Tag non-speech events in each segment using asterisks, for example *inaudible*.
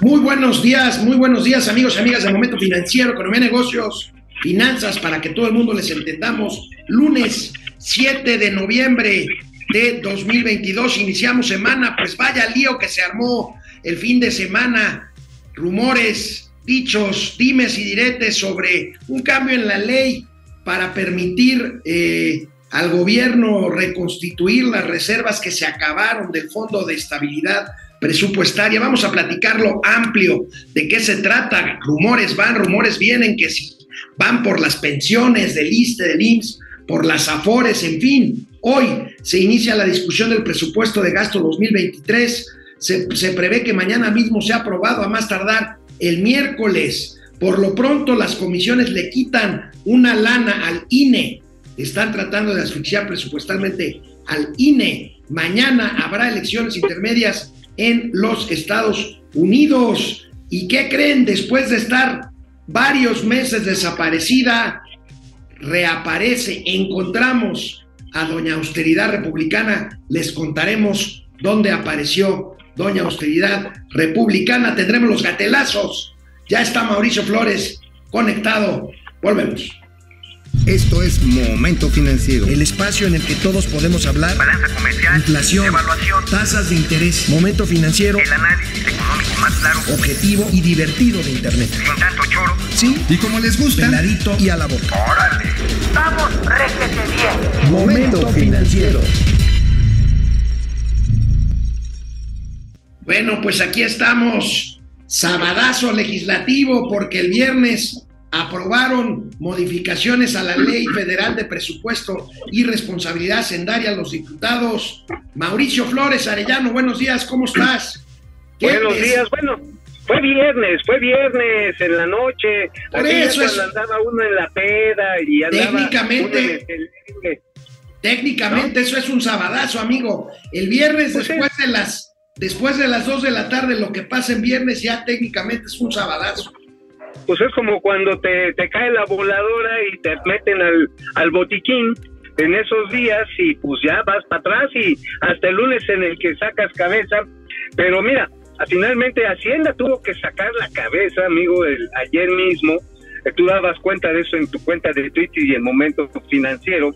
Muy buenos días, muy buenos días amigos y amigas del Momento Financiero, Economía, Negocios, Finanzas, para que todo el mundo les entendamos. Lunes 7 de noviembre de 2022, iniciamos semana, pues vaya lío que se armó el fin de semana, rumores, dichos, dimes y diretes sobre un cambio en la ley para permitir eh, al gobierno reconstituir las reservas que se acabaron del Fondo de Estabilidad Presupuestaria. Vamos a platicarlo amplio de qué se trata. Rumores van, rumores vienen, que si van por las pensiones del ISTE, del IMSS, por las AFORES, en fin. Hoy se inicia la discusión del presupuesto de gasto 2023. Se, se prevé que mañana mismo sea aprobado a más tardar el miércoles. Por lo pronto, las comisiones le quitan una lana al INE están tratando de asfixiar presupuestalmente al INE. Mañana habrá elecciones intermedias en los Estados Unidos. ¿Y qué creen? Después de estar varios meses desaparecida, reaparece. Encontramos a Doña Austeridad Republicana. Les contaremos dónde apareció Doña Austeridad Republicana. Tendremos los gatelazos. Ya está Mauricio Flores conectado. Volvemos. Esto es Momento Financiero. El espacio en el que todos podemos hablar. Balanza comercial. Inflación. Evaluación. Tasas de interés. Momento Financiero. El análisis económico más claro. Objetivo y divertido de Internet. Sin tanto choro. Sí. Y como les gusta, Peladito y a la boca. ¡Órale! ¡Vamos, réjete bien! Momento Financiero. Bueno, pues aquí estamos. Sabadazo legislativo porque el viernes aprobaron modificaciones a la Ley Federal de Presupuesto y Responsabilidad Sendaria los diputados. Mauricio Flores Arellano, buenos días, ¿cómo estás? Buenos días, bueno, fue viernes, fue viernes en la noche. Por Aquí eso es- andaba uno en la peda y andaba Técnicamente- uno en el- Técnicamente eso es un sabadazo, amigo. El viernes Pues después de las después de las 2 de la tarde lo que pasa en viernes ya técnicamente es un sabadazo. Pues es como cuando te, te cae la voladora y te meten al, al botiquín en esos días y pues ya vas para atrás y hasta el lunes en el que sacas cabeza. Pero mira, finalmente Hacienda tuvo que sacar la cabeza, amigo, el, ayer mismo. Eh, Tú dabas cuenta de eso en tu cuenta de Twitter y en Momento Financiero.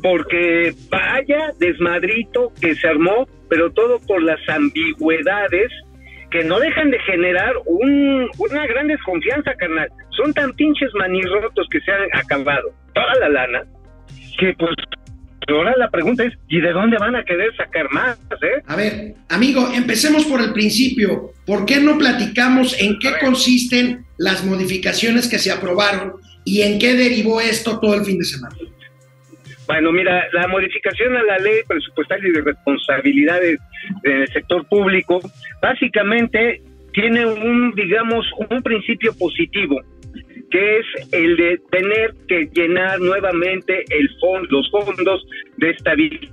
Porque vaya desmadrito que se armó, pero todo por las ambigüedades que no dejan de generar un, una gran desconfianza, carnal. Son tan pinches manirrotos que se han acabado toda la lana que pues ahora la pregunta es, ¿y de dónde van a querer sacar más, eh? A ver, amigo, empecemos por el principio. ¿Por qué no platicamos en qué consisten las modificaciones que se aprobaron y en qué derivó esto todo el fin de semana? Bueno, mira, la modificación a la ley presupuestal y de responsabilidades del sector público básicamente tiene un, digamos, un principio positivo, que es el de tener que llenar nuevamente el fondo, los fondos de estabilidad.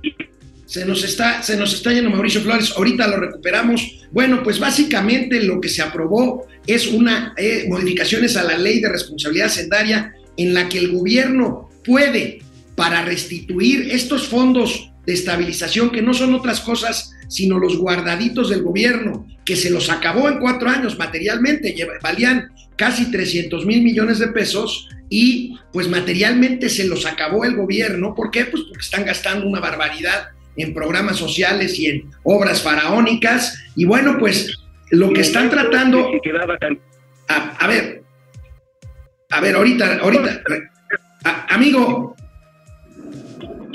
Se nos está, se nos está yendo Mauricio Flores, ahorita lo recuperamos. Bueno, pues básicamente lo que se aprobó es una eh, modificaciones a la ley de responsabilidad sendaria en la que el gobierno puede, para restituir estos fondos de estabilización, que no son otras cosas sino los guardaditos del gobierno, que se los acabó en cuatro años materialmente, valían casi 300 mil millones de pesos y pues materialmente se los acabó el gobierno. ¿Por qué? Pues porque están gastando una barbaridad en programas sociales y en obras faraónicas. Y bueno, pues lo que están tratando, a, a ver, a ver, ahorita, ahorita, a- amigo,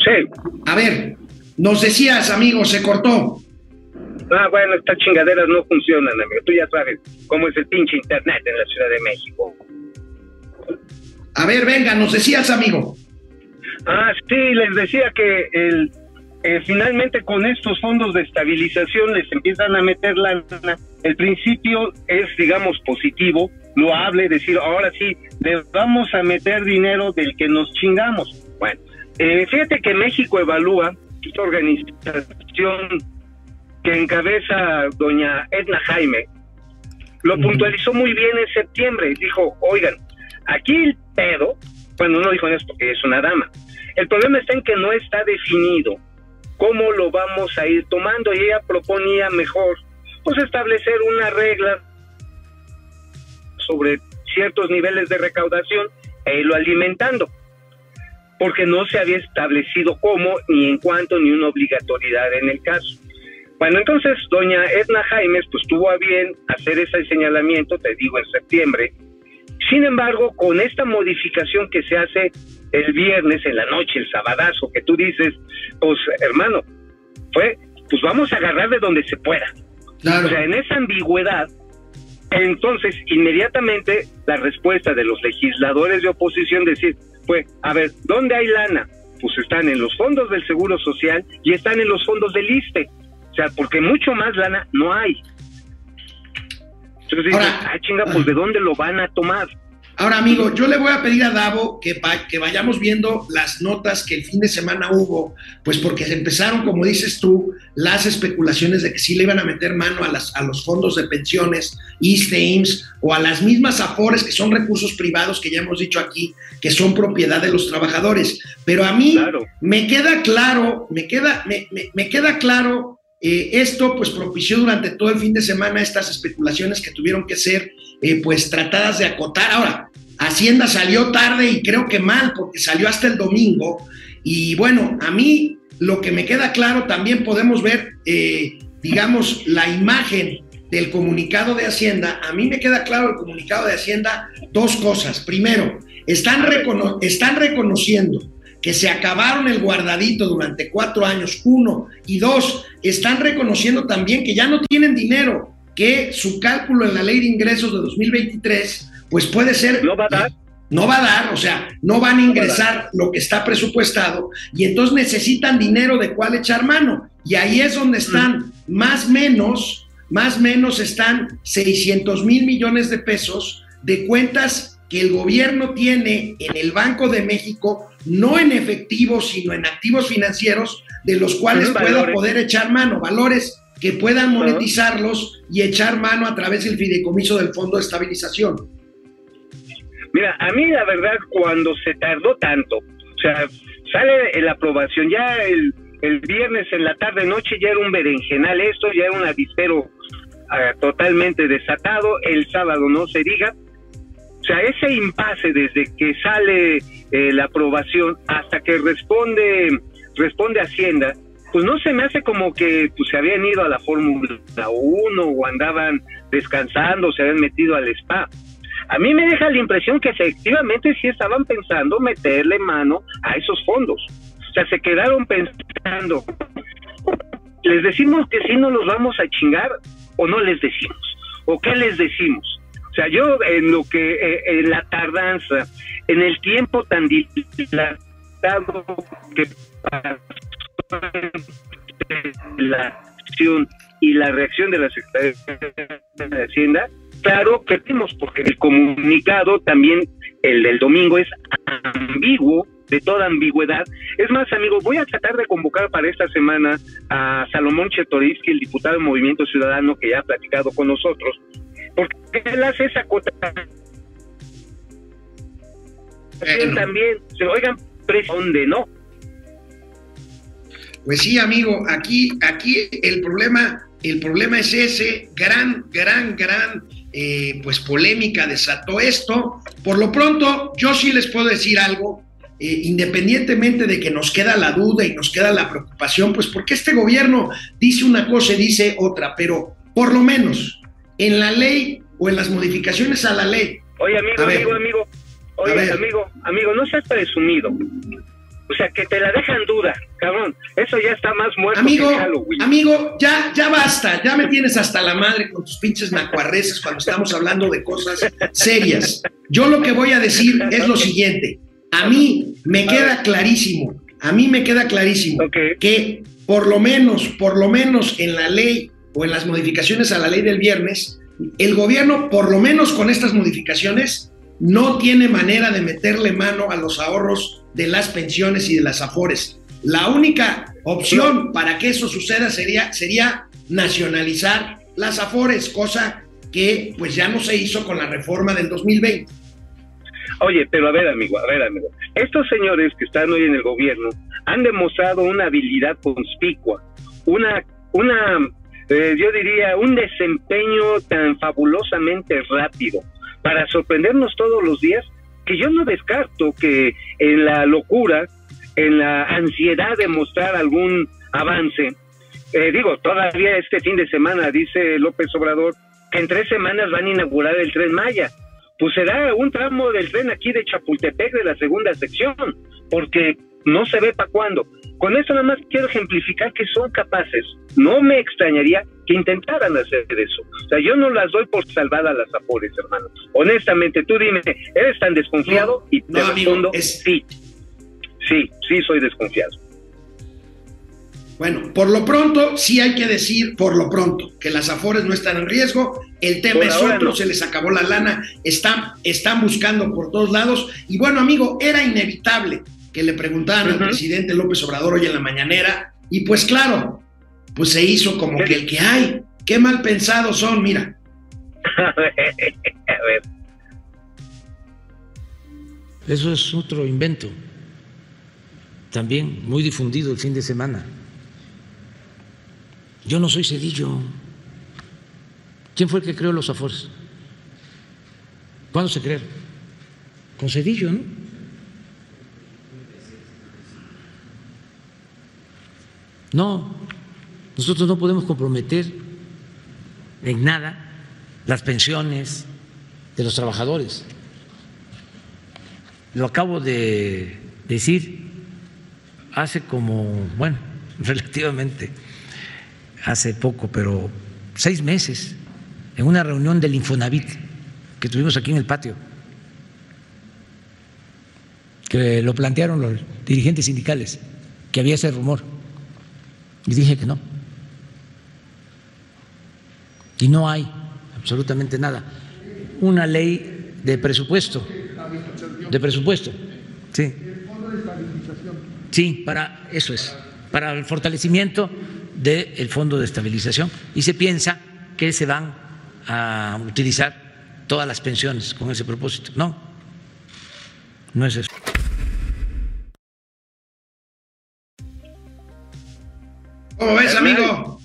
Sí. a ver, nos decías, amigo, se cortó. Ah, bueno, estas chingaderas no funcionan, amigo. Tú ya sabes cómo es el pinche internet en la Ciudad de México. A ver, venga, nos decías, amigo. Ah, sí, les decía que el, eh, finalmente con estos fondos de estabilización les empiezan a meter la lana. El principio es, digamos, positivo, loable, decir, ahora sí, le vamos a meter dinero del que nos chingamos. Bueno, eh, fíjate que México evalúa, esta organización que encabeza doña Edna Jaime, lo puntualizó muy bien en septiembre. Dijo, oigan, aquí el pedo, bueno, no dijo eso porque es una dama, el problema está en que no está definido cómo lo vamos a ir tomando y ella proponía mejor pues establecer una regla sobre ciertos niveles de recaudación e irlo alimentando, porque no se había establecido cómo, ni en cuánto, ni una obligatoriedad en el caso. Bueno, entonces doña Edna Jaimes pues tuvo a bien hacer ese señalamiento, te digo, en septiembre. Sin embargo, con esta modificación que se hace el viernes en la noche, el sabadazo, que tú dices, pues hermano, fue, pues vamos a agarrar de donde se pueda. Claro. O sea, en esa ambigüedad, entonces inmediatamente la respuesta de los legisladores de oposición decir, pues, a ver, ¿dónde hay lana? Pues están en los fondos del Seguro Social y están en los fondos del ISTE. O sea, porque mucho más lana no hay. Entonces dices, ah, chinga, pues ¿de dónde lo van a tomar? Ahora, amigo, yo le voy a pedir a Davo que, va- que vayamos viendo las notas que el fin de semana hubo, pues porque se empezaron, como dices tú, las especulaciones de que sí le iban a meter mano a, las, a los fondos de pensiones, ISSSTE, IMSS, o a las mismas AFORES, que son recursos privados que ya hemos dicho aquí, que son propiedad de los trabajadores. Pero a mí Claro. me queda claro, me queda, me, me- me queda claro, eh, esto pues propició durante todo el fin de semana estas especulaciones que tuvieron que ser eh, pues tratadas de acotar. Ahora, Hacienda salió tarde y creo que mal, porque salió hasta el domingo. Y bueno, a mí lo que me queda claro, también podemos ver, eh, digamos, la imagen del comunicado de Hacienda. A mí me queda claro el comunicado de Hacienda dos cosas. Primero, están, están reconociendo que se acabaron el guardadito durante cuatro años, uno, y dos, están reconociendo también que ya no tienen dinero, que su cálculo en la ley de ingresos de 2023, pues puede ser... ¿No va a dar? No va a dar, o sea, no van a ingresar lo que está presupuestado y entonces necesitan dinero de cuál echar mano. Y ahí es donde están, más menos, más menos están 600 mil millones de pesos de cuentas que el gobierno tiene en el Banco de México, no en efectivo, sino en activos financieros, de los cuales valores. poder echar mano, valores que puedan monetizarlos y echar mano a través del fideicomiso del Fondo de Estabilización. Mira, a mí la verdad, cuando se tardó tanto, o sea, sale la aprobación, ya el, el viernes en la tarde noche ya era un berenjenal esto, ya era un avispero ah, totalmente desatado, el sábado no se diga. O sea, ese impasse desde que sale eh, la aprobación hasta que responde responde Hacienda, pues no se me hace como que pues, se habían ido a la Fórmula 1 o andaban descansando, se habían metido al spa. A mí me deja la impresión que efectivamente sí estaban pensando meterle mano a esos fondos. O sea, se quedaron pensando, ¿les decimos que sí nos los vamos a chingar o no les decimos? ¿O qué les decimos? O sea, yo en lo que, eh, en la tardanza, en el tiempo tan dilatado que entre la acción y la reacción de la Secretaría de Hacienda, claro que tenemos, porque el comunicado también, el del domingo, es ambiguo, de toda ambigüedad. Es más, amigo, voy a tratar de convocar para esta semana a Salomón Chetorivsky, el diputado del Movimiento Ciudadano, que ya ha platicado con nosotros, porque él hace esa Bueno. también. Se oigan, donde no. Pues sí, amigo, aquí, aquí el problema, el problema es ese, gran, gran, gran, eh, pues polémica desató esto. Por lo pronto, yo sí les puedo decir algo, eh, independientemente de que nos queda la duda y nos queda la preocupación, pues porque este gobierno dice una cosa y dice otra, pero por lo menos en la ley o en las modificaciones a la ley, Oye, amigo, A ver. amigo, amigo. Oye, amigo, amigo, no seas presumido. O sea, que te la dejan duda, cabrón. Eso ya está más muerto Amigo, que Halloween. amigo, ya, ya basta, ya me tienes hasta la madre con tus pinches nacuarreces cuando estamos hablando de cosas serias. Yo lo que voy a decir es lo siguiente, a mí me queda clarísimo, a mí me queda clarísimo que por lo menos, por lo menos en la ley o en las modificaciones a la ley del viernes, el gobierno, por lo menos con estas modificaciones, no tiene manera de meterle mano a los ahorros de las pensiones y de las afores. La única opción para que eso suceda sería, sería nacionalizar las afores, cosa que pues ya no se hizo con la reforma del 2020. Oye, pero a ver, amigo, a ver, amigo. Estos señores que están hoy en el gobierno han demostrado una habilidad conspicua, una, una, eh, yo diría, un desempeño tan fabulosamente rápido. para sorprendernos todos los días, que yo no descarto que en la locura, en la ansiedad de mostrar algún avance, eh, digo, todavía este fin de semana, dice López Obrador, que en tres semanas van a inaugurar el tren Maya. Pues será un tramo del tren aquí de Chapultepec de la segunda sección, porque no se ve para cuándo. Con eso nada más quiero ejemplificar que son capaces. No me extrañaría que intentaran hacer eso. O sea, yo no las doy por salvadas las apores, hermano. Honestamente, tú dime, ¿eres tan desconfiado? y te respondo, sí. Sí, sí soy desconfiado. Bueno, por lo pronto, sí hay que decir, por lo pronto, que las Afores no están en riesgo, el tema es otro, se les acabó la lana, están, están buscando por todos lados, y bueno, amigo, era inevitable que le preguntaran al presidente López Obrador hoy en la mañanera, y pues claro, pues se hizo como que el que hay, qué mal pensados son, mira. *laughs* A ver. Eso es otro invento, también muy difundido el fin de semana. Yo no soy Cedillo. ¿Quién fue el que creó los Afores? ¿Cuándo se crearon? Con Cedillo, ¿no? No, nosotros no podemos comprometer en nada las pensiones de los trabajadores. Lo acabo de decir hace como, bueno, *laughs* relativamente hace poco, pero seis meses, en una reunión del Infonavit que tuvimos aquí en el patio, que lo plantearon los dirigentes sindicales, que había ese rumor, y dije que no. Y no hay absolutamente nada. Una ley de presupuesto, de presupuesto, sí. Sí, para eso es, para el fortalecimiento del Fondo de Estabilización y se piensa que se van a utilizar todas las pensiones con ese propósito. No, no es eso. ¿Cómo ves, amigo?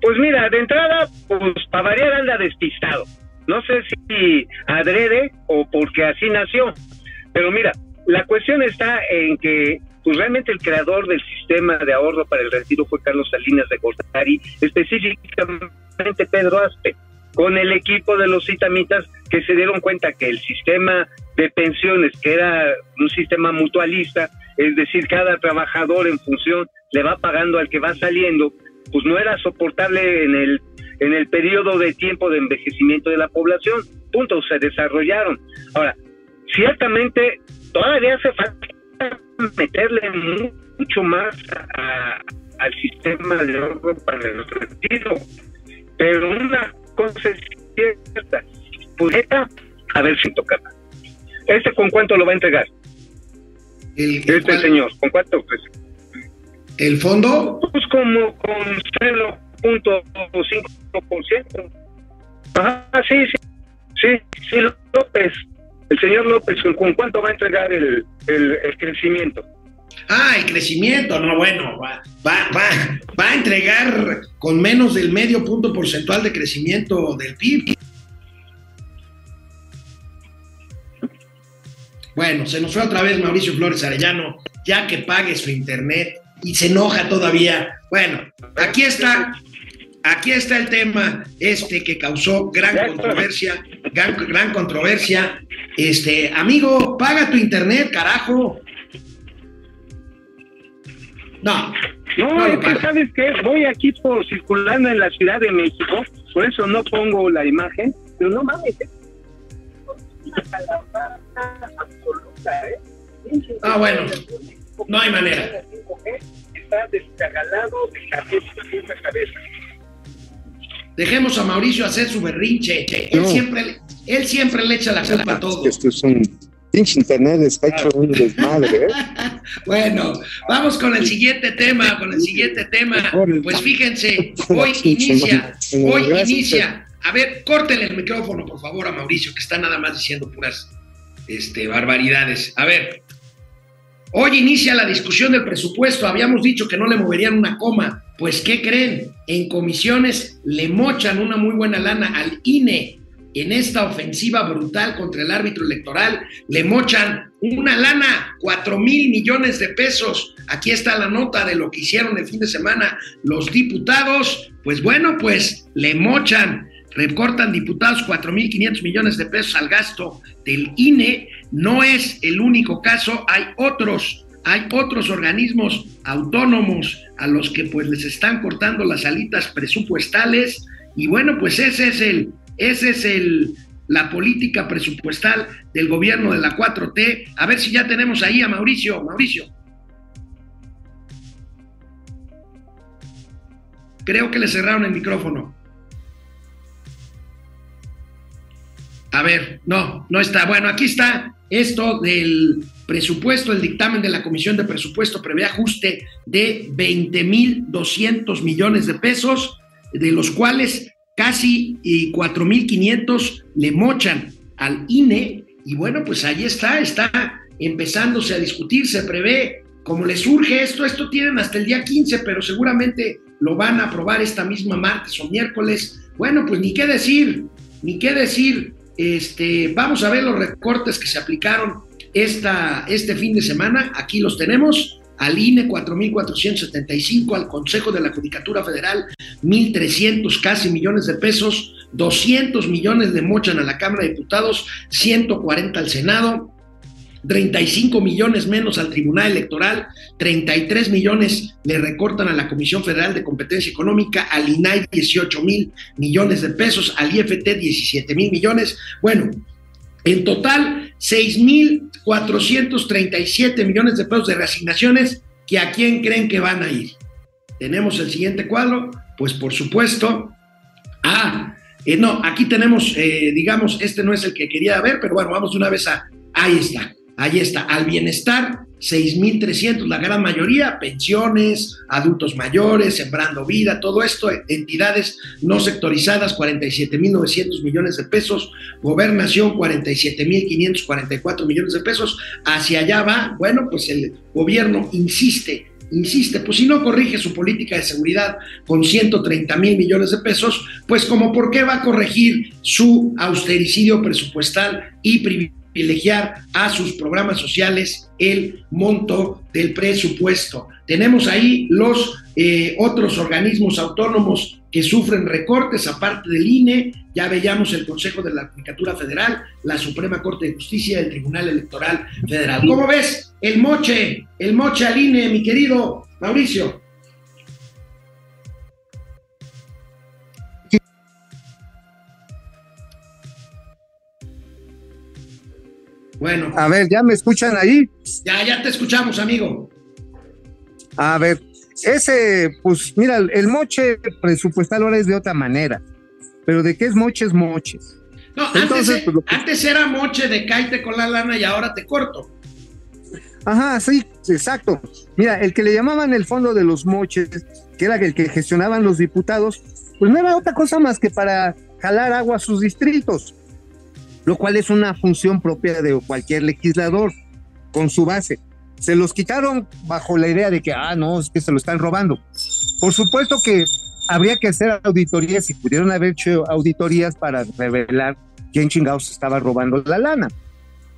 Pues mira, de entrada, pues para variar anda despistado. No sé si adrede o porque así nació. Pero mira, la cuestión está en que pues realmente el creador del sistema de ahorro para el retiro fue Carlos Salinas de Gortari, específicamente Pedro Aspe, con el equipo de los citamitas que se dieron cuenta que el sistema de pensiones, que era un sistema mutualista, es decir, cada trabajador en función le va pagando al que va saliendo, pues no era soportable en el en el periodo de tiempo de envejecimiento de la población. Punto, se desarrollaron. Ahora, ciertamente todavía hace falta meterle mucho más al sistema de ahorro para el retiro. Pero una cosa es cierta, pues a ver si toca. ¿Este con cuánto lo va a entregar? El, este señor, ¿con cuánto? Pues? ¿El fondo? Pues como con 0.5%. Ajá, sí, sí, sí, sí, López el señor López, ¿con cuánto va a entregar el, crecimiento? Ah, el crecimiento, no, bueno, va, va, va, a entregar con menos del medio punto porcentual de crecimiento del PIB. Bueno, se nos fue otra vez Mauricio Flores Arellano, ya que pague su internet y se enoja todavía. Bueno, aquí está aquí está el tema este que causó gran controversia, gran, controversia. Este, amigo, paga tu internet, carajo. No. No, es que sabes que voy aquí por circulando en la Ciudad de México, por eso no pongo la imagen, pero no mames. ¿Eh? Ah, bueno, no hay manera. Está descagalado de cabeza, cabeza. Dejemos a Mauricio hacer su berrinche. Él, siempre, él siempre le echa la culpa a todo. Esto es un pinche internet, está hecho un desmadre. ¿eh? *laughs* bueno, vamos con el siguiente tema, con el siguiente tema. Pues fíjense, *laughs* hoy inicia, hoy inicia. A ver, córtenle el micrófono, por favor, a Mauricio, que está nada más diciendo puras este, barbaridades. A ver, hoy inicia la discusión del presupuesto. Habíamos dicho que no le moverían una coma pues, ¿qué creen? En comisiones le mochan una muy buena lana al INE. en esta ofensiva brutal contra el árbitro electoral, le mochan una lana, cuatro mil millones de pesos. Aquí está la nota de lo que hicieron el fin de semana los diputados. Pues bueno, pues le mochan, recortan diputados cuatro mil quinientos millones de pesos al gasto del INE. No es el único caso, hay otros hay otros organismos autónomos a los que pues les están cortando las alitas presupuestales y bueno, pues ese es el ese es el la política presupuestal del gobierno de la 4T. A ver si ya tenemos ahí a Mauricio, Mauricio. Creo que le cerraron el micrófono. A ver, no, no está. Bueno, aquí está esto del presupuesto, el dictamen de la Comisión de Presupuesto prevé ajuste de 20.200 millones de pesos, de los cuales casi 4.500 le mochan al INE. Y bueno, pues ahí está, está empezándose a discutir, se prevé como les surge esto, esto tienen hasta el día 15, pero seguramente lo van a aprobar esta misma martes o miércoles. Bueno, pues ni qué decir, ni qué decir. Este, vamos a ver los recortes que se aplicaron esta, este fin de semana. Aquí los tenemos. Al INE 4.475, al Consejo de la Judicatura Federal 1.300 casi millones de pesos, 200 millones de mochan a la Cámara de Diputados, 140 al Senado, 35 millones menos al Tribunal Electoral, 33 millones le recortan a la Comisión Federal de Competencia Económica, al INAI 18 mil millones de pesos, al IFT 17 mil millones. Bueno, en total 6 mil 437 millones de pesos de reasignaciones que a quién creen que van a ir. Tenemos el siguiente cuadro, pues por supuesto, ah, no, aquí tenemos, eh, digamos, este no es el que quería ver, pero bueno, vamos una vez a, ahí está. Ahí está, al bienestar, 6.300, la gran mayoría, pensiones, adultos mayores, sembrando vida, todo esto, entidades no sectorizadas, 47.900 millones de pesos, gobernación, 47.544 millones de pesos, hacia allá va, bueno, pues el gobierno insiste insiste, pues si no corrige su política de seguridad con 130 mil millones de pesos, pues como por qué va a corregir su austericidio presupuestal y privilegio privilegiar a sus programas sociales el monto del presupuesto. Tenemos ahí los eh, otros organismos autónomos que sufren recortes, aparte del INE, ya veíamos el Consejo de la Judicatura Federal, la Suprema Corte de Justicia, el Tribunal Electoral Federal. ¿Cómo ves el moche, el moche al INE, mi querido Mauricio? Bueno. A ver, ¿ya me escuchan ahí? Ya, ya te escuchamos, amigo. A ver, ese, pues mira, el moche presupuestal ahora es de otra manera, pero de qué es moche es moches. No, Entonces, antes, pues, antes era moche de caite con la lana y ahora te corto. Ajá, sí, exacto. Mira, el que le llamaban el fondo de los moches, que era el que gestionaban los diputados, pues no era otra cosa más que para jalar agua a sus distritos lo cual es una función propia de cualquier legislador con su base. Se los quitaron bajo la idea de que, ah, no, es que se lo están robando. Por supuesto que habría que hacer auditorías y pudieron haber hecho auditorías para revelar quién chingados estaba robando la lana.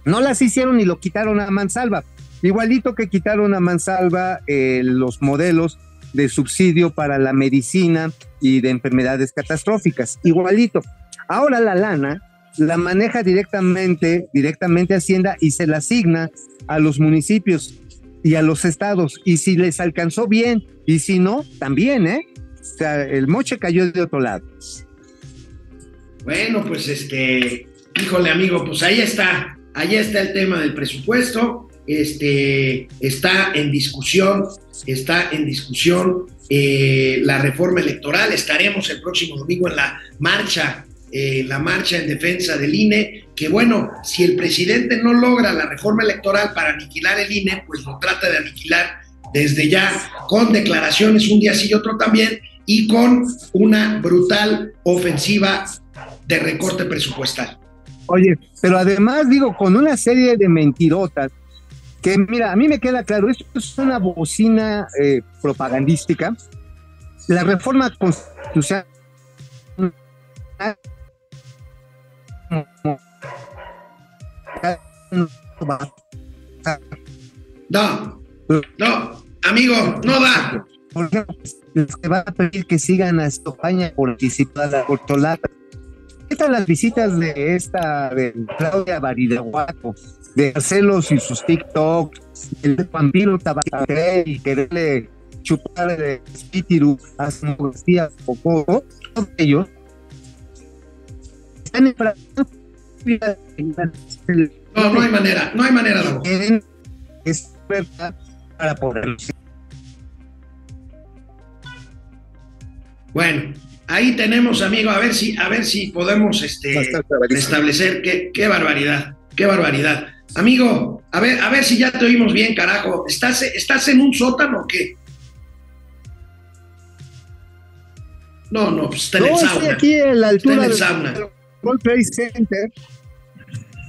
No las hicieron y lo quitaron a mansalva. Igualito que quitaron a mansalva eh, los modelos de subsidio para la medicina y de enfermedades catastróficas. Igualito. Ahora la lana la maneja directamente, directamente Hacienda y se la asigna a los municipios y a los estados. Y si les alcanzó bien, y si no, también, ¿eh? O sea, el moche cayó de otro lado. Bueno, pues este, híjole amigo, pues ahí está, ahí está el tema del presupuesto, este, está en discusión, está en discusión eh, la reforma electoral, estaremos el próximo domingo en la marcha eh, la marcha en defensa del INE, que bueno, si el presidente no logra la reforma electoral para aniquilar el INE, pues lo trata de aniquilar desde ya con declaraciones un día sí y otro también y con una brutal ofensiva de recorte presupuestal. Oye, pero además digo, con una serie de mentirotas, que mira, a mí me queda claro, esto es una bocina eh, propagandística. La reforma constitucional No, no, amigo, no da. Se va a pedir que sigan a España por anticipar a Cortolata. ¿Qué tal las visitas de esta, de Claudia Baridaguato, de Marcelos y sus TikTok, el vampiro Tabaté y quererle chupar el espíritu a su Popó, todos ellos están en No, no hay manera, no hay manera, es verdad para poder Bueno, ahí tenemos, amigo, a ver si, a ver si podemos este, establecer qué, qué barbaridad, qué barbaridad. Amigo, a ver, a ver si ya te oímos bien, carajo. ¿Estás, estás en un sótano o qué? No, no, pues está en No, el estoy sauna. aquí en la Está en el del sauna. World Trade Center.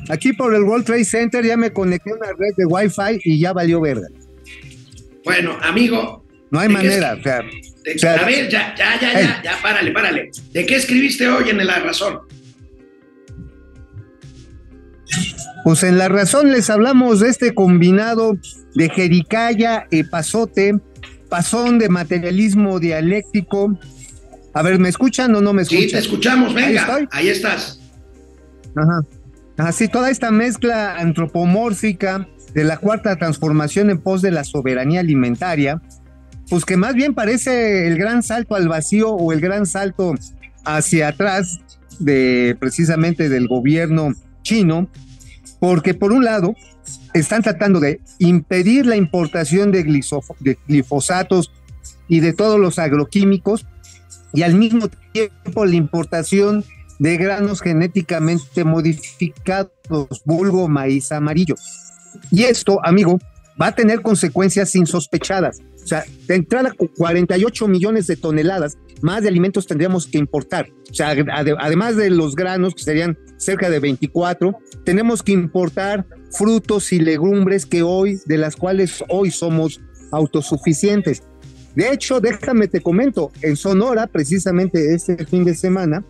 Aquí por el World Trade Center ya me conecté a una red de Wi-Fi y ya valió verga. Bueno, amigo, No hay ¿De qué manera. O sea, de- O sea, a ver, ya, ya, ya, ya, ya, párale, párale. ¿De qué escribiste hoy en La Razón? pues en la razón les hablamos de este combinado de jericaya y pasote, pasón de materialismo dialéctico. A ver, ¿me escuchan o no me Sí, te escuchan? escuchamos, venga, ahí estás. Ajá. Así, toda esta mezcla antropomórfica de la cuarta transformación en pos de la soberanía alimentaria, pues que más bien parece el gran salto al vacío o el gran salto hacia atrás de precisamente del gobierno chino, porque por un lado están tratando de impedir la importación de glifosatos y de todos los agroquímicos y al mismo tiempo la importación de granos genéticamente modificados, vulgo maíz amarillo. Y esto, amigo, va a tener consecuencias insospechadas. O sea, de entrada, con 48 millones de toneladas más de alimentos tendríamos que importar. O sea, ade- además de los granos, que serían cerca de 24, tenemos que importar frutos y legumbres que hoy, de las cuales hoy somos autosuficientes. De hecho, déjame te comento, en Sonora, precisamente este fin de semana,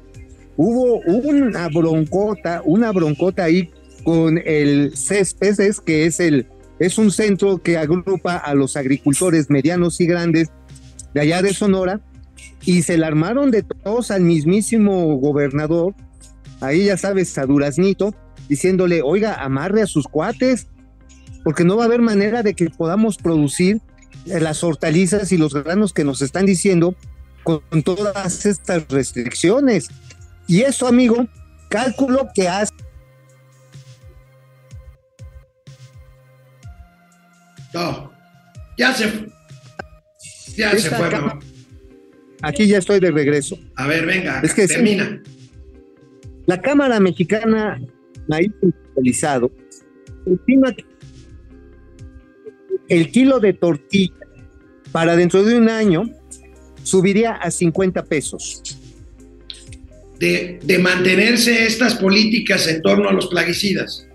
hubo una broncota, una broncota ahí con el CESPES, que es el es un centro que agrupa a los agricultores medianos y grandes de allá de Sonora y se la armaron de todos al mismísimo gobernador, ahí ya sabes, a Duraznito, diciéndole, oiga, amarre a sus cuates, porque no va a haber manera de que podamos producir las hortalizas y los granos que nos están diciendo con todas estas restricciones. Y eso, amigo, cálculo que hace No, ya se fue. Ya se fue, mamá. Aquí ya estoy de regreso. A ver, venga, Es que termina. La Cámara Mexicana Maíz Industrializado estima que el kilo de tortilla para dentro de un año subiría a 50 pesos. De, de mantenerse estas políticas en torno a los plaguicidas.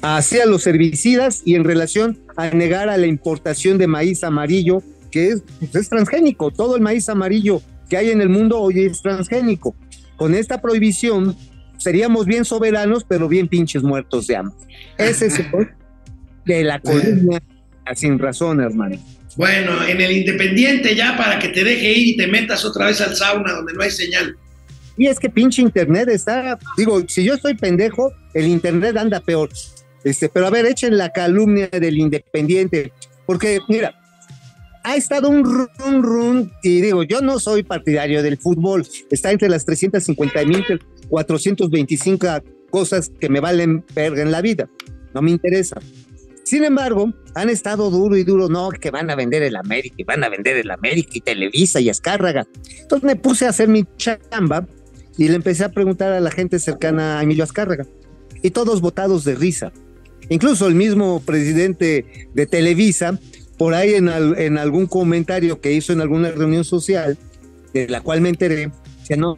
hacia los herbicidas y en relación a negar a la importación de maíz amarillo, que es, pues, es transgénico. Todo el maíz amarillo que hay en el mundo hoy es transgénico. Con esta prohibición seríamos bien soberanos, pero bien pinches muertos de hambre. Ese es el *laughs* de la columna sin razón, hermano. Bueno, en el Independiente ya para que te deje ir y te metas otra vez al sauna donde no hay señal. Y es que pinche internet está, digo, si yo estoy pendejo, el internet anda peor. Este, pero a ver, echen la calumnia del independiente, porque mira, ha estado un run run, y digo, yo no soy partidario del fútbol, está entre las 350 mil, 425 cosas que me valen verga en la vida, no me interesa. Sin embargo, han estado duro y duro, no, que van a vender el América, y van a vender el América y Televisa y Azcárraga. Entonces me puse a hacer mi chamba y le empecé a preguntar a la gente cercana a Emilio Azcárraga. Y todos votados de risa. Incluso el mismo presidente de Televisa, por ahí en, al- en algún comentario que hizo en alguna reunión social, de la cual me enteré, no,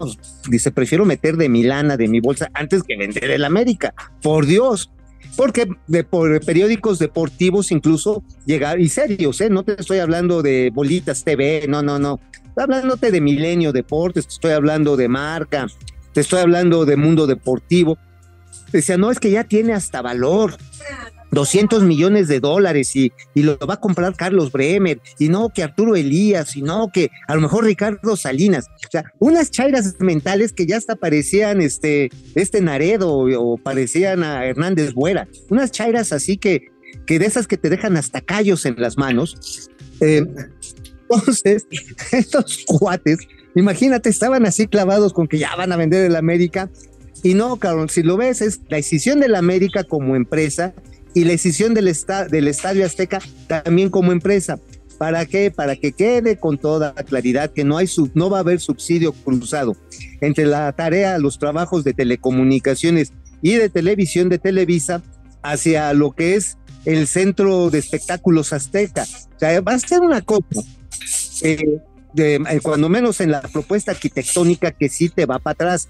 dice, prefiero meter de mi lana, de mi bolsa, antes que vender el América. Por Dios. Porque de, por periódicos deportivos incluso llegar, y serios, ¿eh? No te estoy hablando de Bolitas TV, no, no, no. Hablándote de Milenio Deportes, te estoy hablando de marca, te estoy hablando de mundo deportivo. Decía, no, es que ya tiene hasta valor. 200 millones de dólares y, y, lo va a comprar Carlos Bremer, y no que Arturo Elías, y no que a lo mejor Ricardo Salinas. O sea, unas chairas mentales que ya hasta parecían este, este Naredo o, parecían a Hernández Buera. Unas chairas así que, que de esas que te dejan hasta callos en las manos. Eh, entonces, *laughs* estos cuates, imagínate, estaban así clavados con que ya van a vender el América. Y no, cabrón, si lo ves, es la decisión del América como empresa y la decisión del, esta, del Estadio Azteca también como empresa. ¿Para qué? Para que quede con toda claridad que no, hay sub, no va a haber subsidio cruzado entre la tarea, los trabajos de telecomunicaciones y de televisión de Televisa hacia lo que es el centro de espectáculos azteca. O sea, va a ser una cosa, eh, de, cuando menos en la propuesta arquitectónica que sí te va para atrás.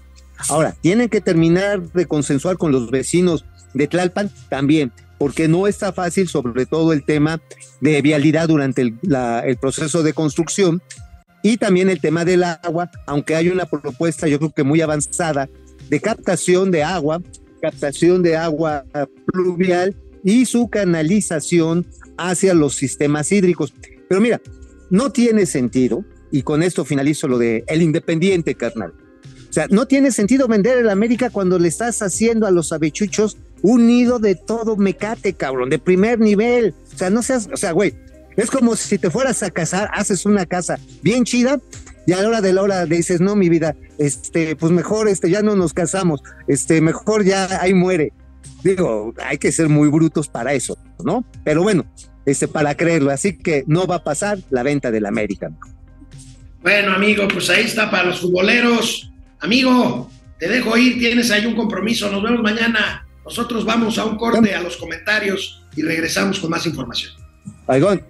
Ahora, tienen que terminar de consensuar con los vecinos de Tlalpan también, porque no está fácil, sobre todo el tema de vialidad durante el, la, el, proceso de construcción y también el tema del agua, aunque hay una propuesta yo creo que muy avanzada de captación de agua, captación de agua pluvial y su canalización hacia los sistemas hídricos. Pero mira, no tiene sentido, y con esto finalizo lo de el independiente, carnal. O sea, no tiene sentido vender el América cuando le estás haciendo a los avechuchos un nido de todo mecate, cabrón, de primer nivel. O sea, no seas, o sea, güey, es como si te fueras a casar, haces una casa bien chida y a la hora de la hora dices, no, mi vida, este, pues mejor, este, ya no nos casamos, este, mejor ya ahí muere. Digo, hay que ser muy brutos para eso, ¿no? Pero bueno, este, para creerlo, así que no va a pasar la venta del América. Bueno, amigo, pues ahí está para los futboleros. Amigo, te dejo ir, tienes ahí un compromiso, nos vemos mañana. Nosotros vamos a un corte a los comentarios y regresamos con más información. Aigón.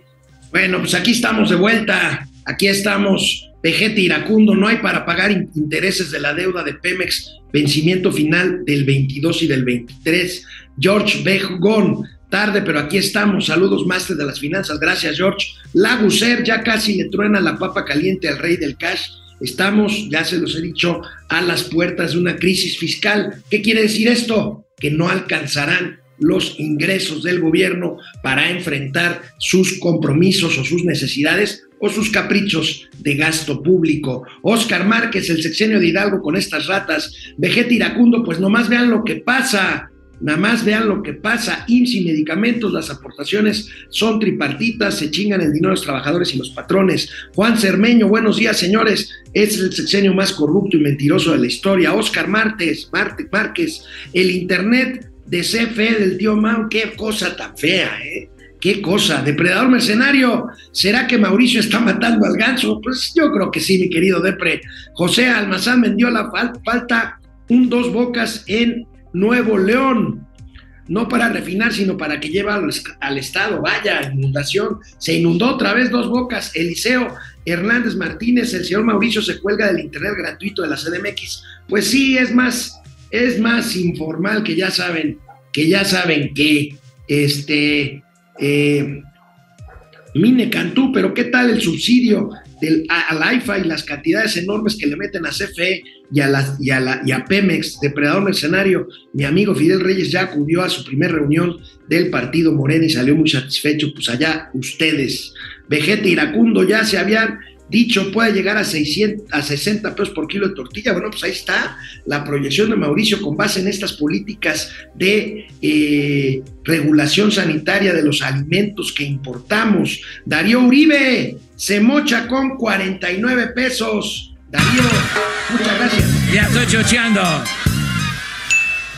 Bueno, pues aquí estamos de vuelta. Aquí estamos. Vegete iracundo, no hay para pagar intereses de la deuda de Pemex, vencimiento final del 22 y del 23. George Bejón, tarde, pero aquí estamos. Saludos, máster de las finanzas. Gracias, George. Laguser, ya casi le truena la papa caliente al rey del cash. Estamos, ya se los he dicho, a las puertas de una crisis fiscal. ¿Qué quiere decir esto? Que no alcanzarán los ingresos del gobierno para enfrentar sus compromisos o sus necesidades o sus caprichos de gasto público. Oscar Márquez, el sexenio de Hidalgo con estas ratas. Vegeta Iracundo, pues nomás vean lo que pasa. Nada más vean lo que pasa, IMSS medicamentos, las aportaciones son tripartitas, se chingan el dinero de los trabajadores y los patrones. Juan Cermeño, buenos días, señores. Es el sexenio más corrupto y mentiroso de la historia. Oscar Martes, Marte, Márquez, el Internet de CFE del tío Mau, qué cosa tan fea, ¿eh? Qué cosa, depredador mercenario. ¿Será que Mauricio está matando al ganso? Pues yo creo que sí, mi querido Depre. José Almazán vendió la fal falta un dos bocas en Nuevo León. No para refinar, sino para que lleve al, Estado. Vaya, inundación. Se inundó otra vez dos bocas. Eliseo Hernández Martínez, el señor Mauricio se cuelga del internet gratuito de la CDMX. Pues sí, es más, es más informal que ya saben, que ya saben que este eh, Mine Cantú, pero ¿qué tal el subsidio del, al AIFA y las cantidades enormes que le meten a CFE y a, la, y, a la, y a Pemex, depredador mercenario? Mi amigo Fidel Reyes ya acudió a su primera reunión del partido Morena y salió muy satisfecho. Pues allá ustedes, Vegeta Iracundo, ya se habían dicho puede llegar a, 600, a 60 pesos por kilo de tortilla. Bueno, pues ahí está la proyección de Mauricio con base en estas políticas de eh, regulación sanitaria de los alimentos que importamos. Darío Uribe se mocha con 49 pesos. Darío, muchas gracias. Ya estoy chocheando.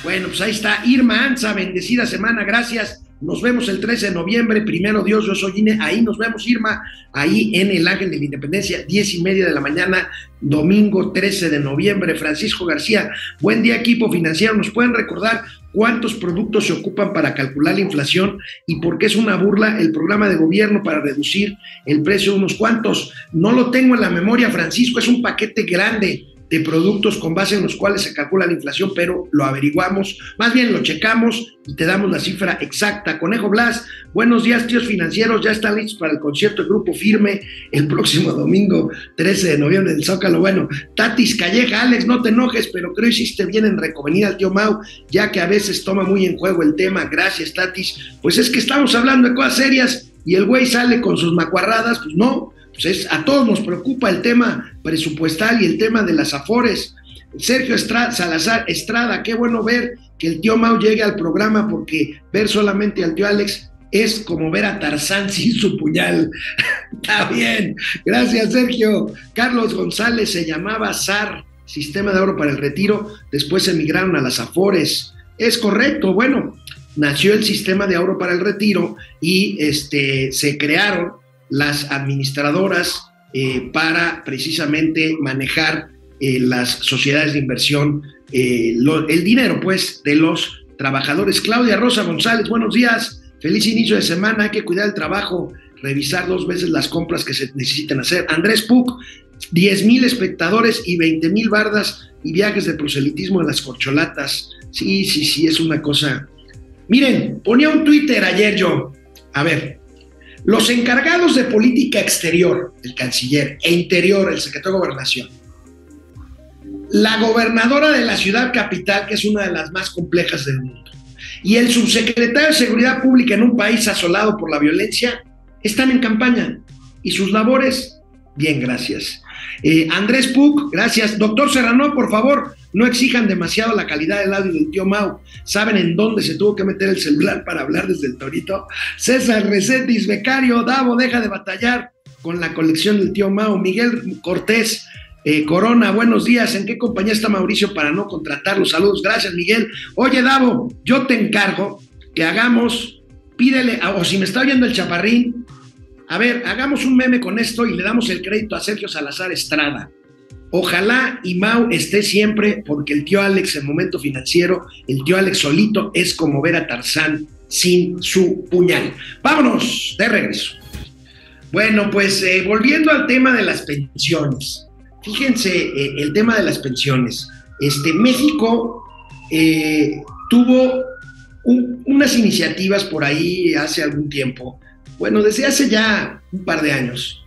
Bueno, pues ahí está Irma Anza, bendecida semana, gracias. Nos vemos el 13 de noviembre, primero Dios, yo soy Ine, ahí nos vemos Irma, ahí en el Ángel de la Independencia, 10 y media de la mañana, domingo 13 de noviembre. Francisco García, buen día equipo financiero, ¿nos pueden recordar cuántos productos se ocupan para calcular la inflación y por qué es una burla el programa de gobierno para reducir el precio de unos cuantos? No lo tengo en la memoria, Francisco, es un paquete grande de productos con base en los cuales se calcula la inflación, pero lo averiguamos, más bien lo checamos y te damos la cifra exacta. Conejo Blas, buenos días, tíos financieros, ya están listos para el concierto de Grupo Firme el próximo domingo 13 de noviembre del Zócalo. Bueno, Tatis Calleja, Alex, no te enojes, pero creo hiciste bien en reconvenir al tío Mau, ya que a veces toma muy en juego el tema. Gracias, Tatis. Pues es que estamos hablando de cosas serias y el güey sale con sus macuarradas, pues no, pues a todos nos preocupa el tema presupuestal y el tema de las afores. Sergio Estrada, Salazar Estrada, qué bueno ver que el tío Mau llegue al programa porque ver solamente al tío Alex es como ver a Tarzán *laughs* sin su puñal. *laughs* Está bien, gracias Sergio. Carlos González se llamaba SAR, Sistema de Oro para el Retiro, después emigraron a las Afores. Es correcto, bueno, nació el Sistema de Ahorro para el Retiro y este, se crearon las administradoras eh, para precisamente manejar eh, las sociedades de inversión, eh, el dinero pues de los trabajadores. Claudia Rosa González, buenos días, feliz inicio de semana, hay que cuidar el trabajo, revisar dos veces las compras que se necesitan hacer. Andrés Puc, 10 mil espectadores y 20 mil bardas y viajes de proselitismo en las corcholatas. Sí, sí, sí, es una cosa. Miren, ponía un Twitter ayer yo. A ver, los encargados de política exterior, el canciller, e interior, el secretario de gobernación, la gobernadora de la ciudad capital, que es una de las más complejas del mundo, y el subsecretario de Seguridad Pública en un país asolado por la violencia, están en campaña. Y sus labores, bien, gracias. Eh, Andrés Puc, gracias. Doctor Serrano, por favor, no exijan demasiado la calidad del audio del tío Mau. ¿Saben en dónde se tuvo que meter el celular para hablar desde el torito? César Resetis, becario, Davo, deja de batallar con la colección del tío Mau. Miguel Cortés, eh, Corona, buenos días. ¿En qué compañía está Mauricio para no contratarlo? Saludos, gracias, Miguel. Oye, Davo, yo te encargo que hagamos, pídele, o si me está oyendo el chaparrín, a ver, hagamos un meme con esto y le damos el crédito a Sergio Salazar Estrada. Ojalá y Mau esté siempre, porque el tío Alex en momento financiero, el tío Alex solito es como ver a Tarzán sin su puñal. Vámonos, de regreso. Bueno, pues eh, volviendo al tema de las pensiones. Fíjense, eh, el tema de las pensiones. Este, México eh, tuvo unas iniciativas por ahí hace algún tiempo, bueno, desde hace ya un par de años,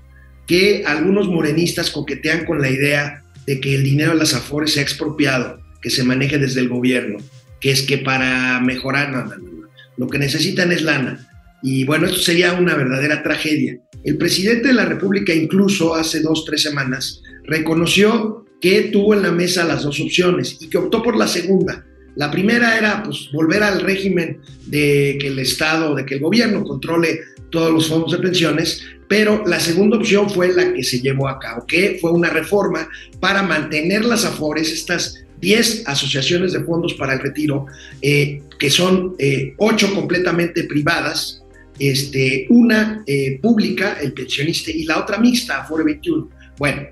que algunos morenistas coquetean con la idea de que el dinero de las afores sea expropiado, que se maneje desde el gobierno, que es que para mejorar, no, no, lo que necesitan es lana. Y bueno, esto sería una verdadera tragedia. El presidente de la República incluso hace dos, tres semanas reconoció que tuvo en la mesa las dos opciones y que optó por la segunda. La primera era pues, volver al régimen de que el Estado, de que el gobierno controle todos los fondos de pensiones, pero la segunda opción fue la que se llevó a cabo, que fue una reforma para mantener las AFORES, estas 10 asociaciones de fondos para el retiro, eh, que son eh, 8 completamente privadas, este, una eh, pública, el pensionista, y la otra mixta, Afore 21. Bueno,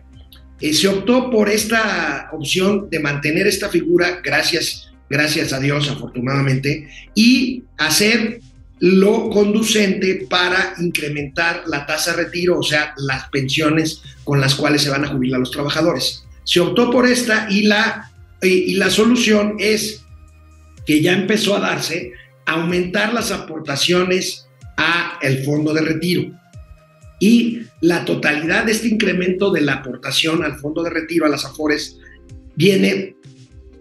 eh, se optó por esta opción de mantener esta figura, gracias, gracias a Dios, afortunadamente, y hacer lo conducente para incrementar la tasa de retiro, o sea, las pensiones con las cuales se van a jubilar los trabajadores. Se optó por esta y la, y, la solución es que ya empezó a darse aumentar las aportaciones a el fondo de retiro. Y la totalidad de este incremento de la aportación al fondo de retiro, a las AFORES, viene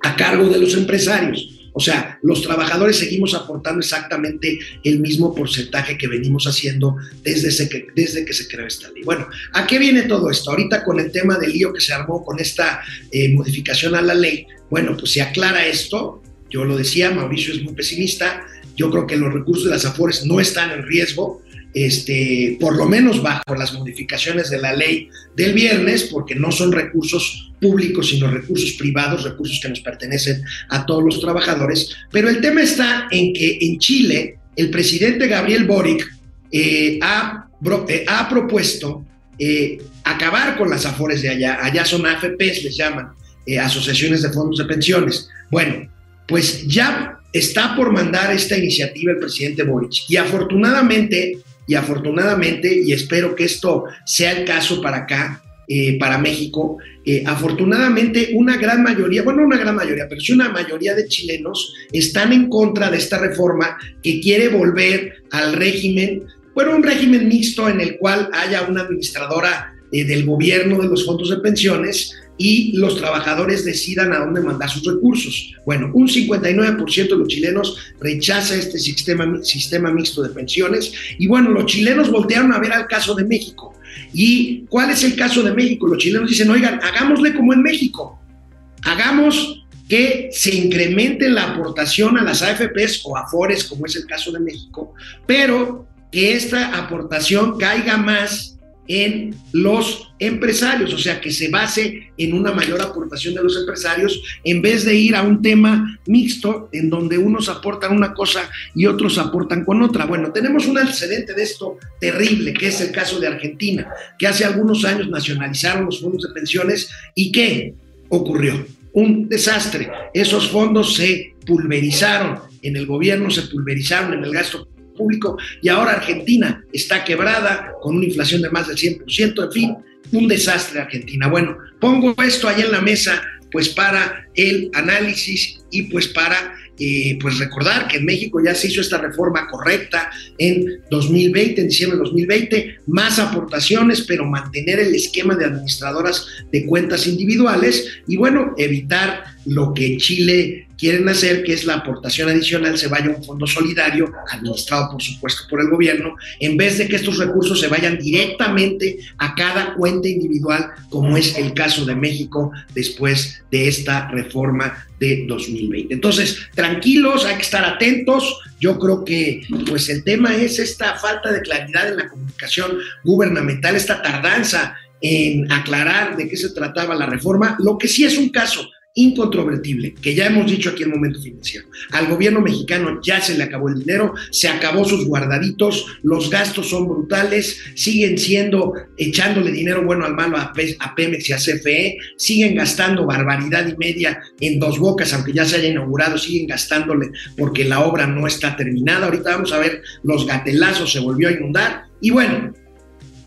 a cargo de los empresarios. O sea, los trabajadores seguimos aportando exactamente el mismo porcentaje que venimos haciendo desde, que, desde que se creó esta ley. Bueno, ¿a qué viene todo esto? Ahorita con el tema del lío que se armó con esta eh, modificación a la ley, bueno, pues se aclara esto. Yo lo decía, Mauricio es muy pesimista. Yo creo que los recursos de las AFORES no están en riesgo este, por lo menos bajo las modificaciones de la ley del viernes, porque no son recursos públicos, sino recursos privados, recursos que nos pertenecen a todos los trabajadores. Pero el tema está en que en Chile el presidente Gabriel Boric eh, ha, eh, ha, propuesto eh, acabar con las afores de allá. Allá son AFPs, les llaman, asociaciones de fondos de pensiones. Bueno, pues ya está por mandar esta iniciativa el presidente Boric. Y afortunadamente y afortunadamente, y espero que esto sea el caso para acá, eh, para México. Eh, afortunadamente, una gran mayoría, bueno, una gran mayoría, pero sí una mayoría de chilenos están en contra de esta reforma que quiere volver al régimen, bueno, un régimen mixto en el cual haya una administradora eh, del gobierno de los fondos de pensiones y los trabajadores decidan a dónde mandar sus recursos. Bueno, un 59% de los chilenos rechaza este sistema, sistema mixto de pensiones y bueno, los chilenos voltearon a ver al caso de México. ¿Y cuál es el caso de México? Los chilenos dicen, oigan, hagámosle como en México, hagamos que se incremente la aportación a las AFPs o AFORES, como es el caso de México, pero que esta aportación caiga más en los empresarios, o sea, que se base en una mayor aportación de los empresarios en vez de ir a un tema mixto en donde unos aportan una cosa y otros aportan con otra. Bueno, tenemos un antecedente de esto terrible, que es el caso de Argentina, que hace algunos años nacionalizaron los fondos de pensiones y ¿qué ocurrió? Un desastre. Esos fondos se pulverizaron en el gobierno, se pulverizaron en el gasto público y ahora Argentina está quebrada con una inflación de más del 100%, en fin, un desastre Argentina. Bueno, pongo esto ahí en la mesa pues para el análisis y pues para eh, pues recordar que en México ya se hizo esta reforma correcta en 2020, en diciembre de 2020, más aportaciones, pero mantener el esquema de administradoras de cuentas individuales y bueno, evitar lo que Chile quieren hacer que es la aportación adicional se vaya a un fondo solidario, administrado por supuesto por el gobierno, en vez de que estos recursos se vayan directamente a cada cuenta individual, como es el caso de México después de esta reforma de 2020. Entonces, tranquilos, hay que estar atentos. Yo creo que pues el tema es esta falta de claridad en la comunicación gubernamental, esta tardanza en aclarar de qué se trataba la reforma, lo que sí es un caso incontrovertible, que ya hemos dicho aquí en Momento Financiero. Al gobierno mexicano ya se le acabó el dinero, se acabó sus guardaditos, los gastos son brutales, siguen siendo, echándole dinero bueno al malo a, Pemex y a CFE, siguen gastando barbaridad y media en dos bocas, aunque ya se haya inaugurado, siguen gastándole porque la obra no está terminada. Ahorita vamos a ver, los gatelazos se volvió a inundar y bueno,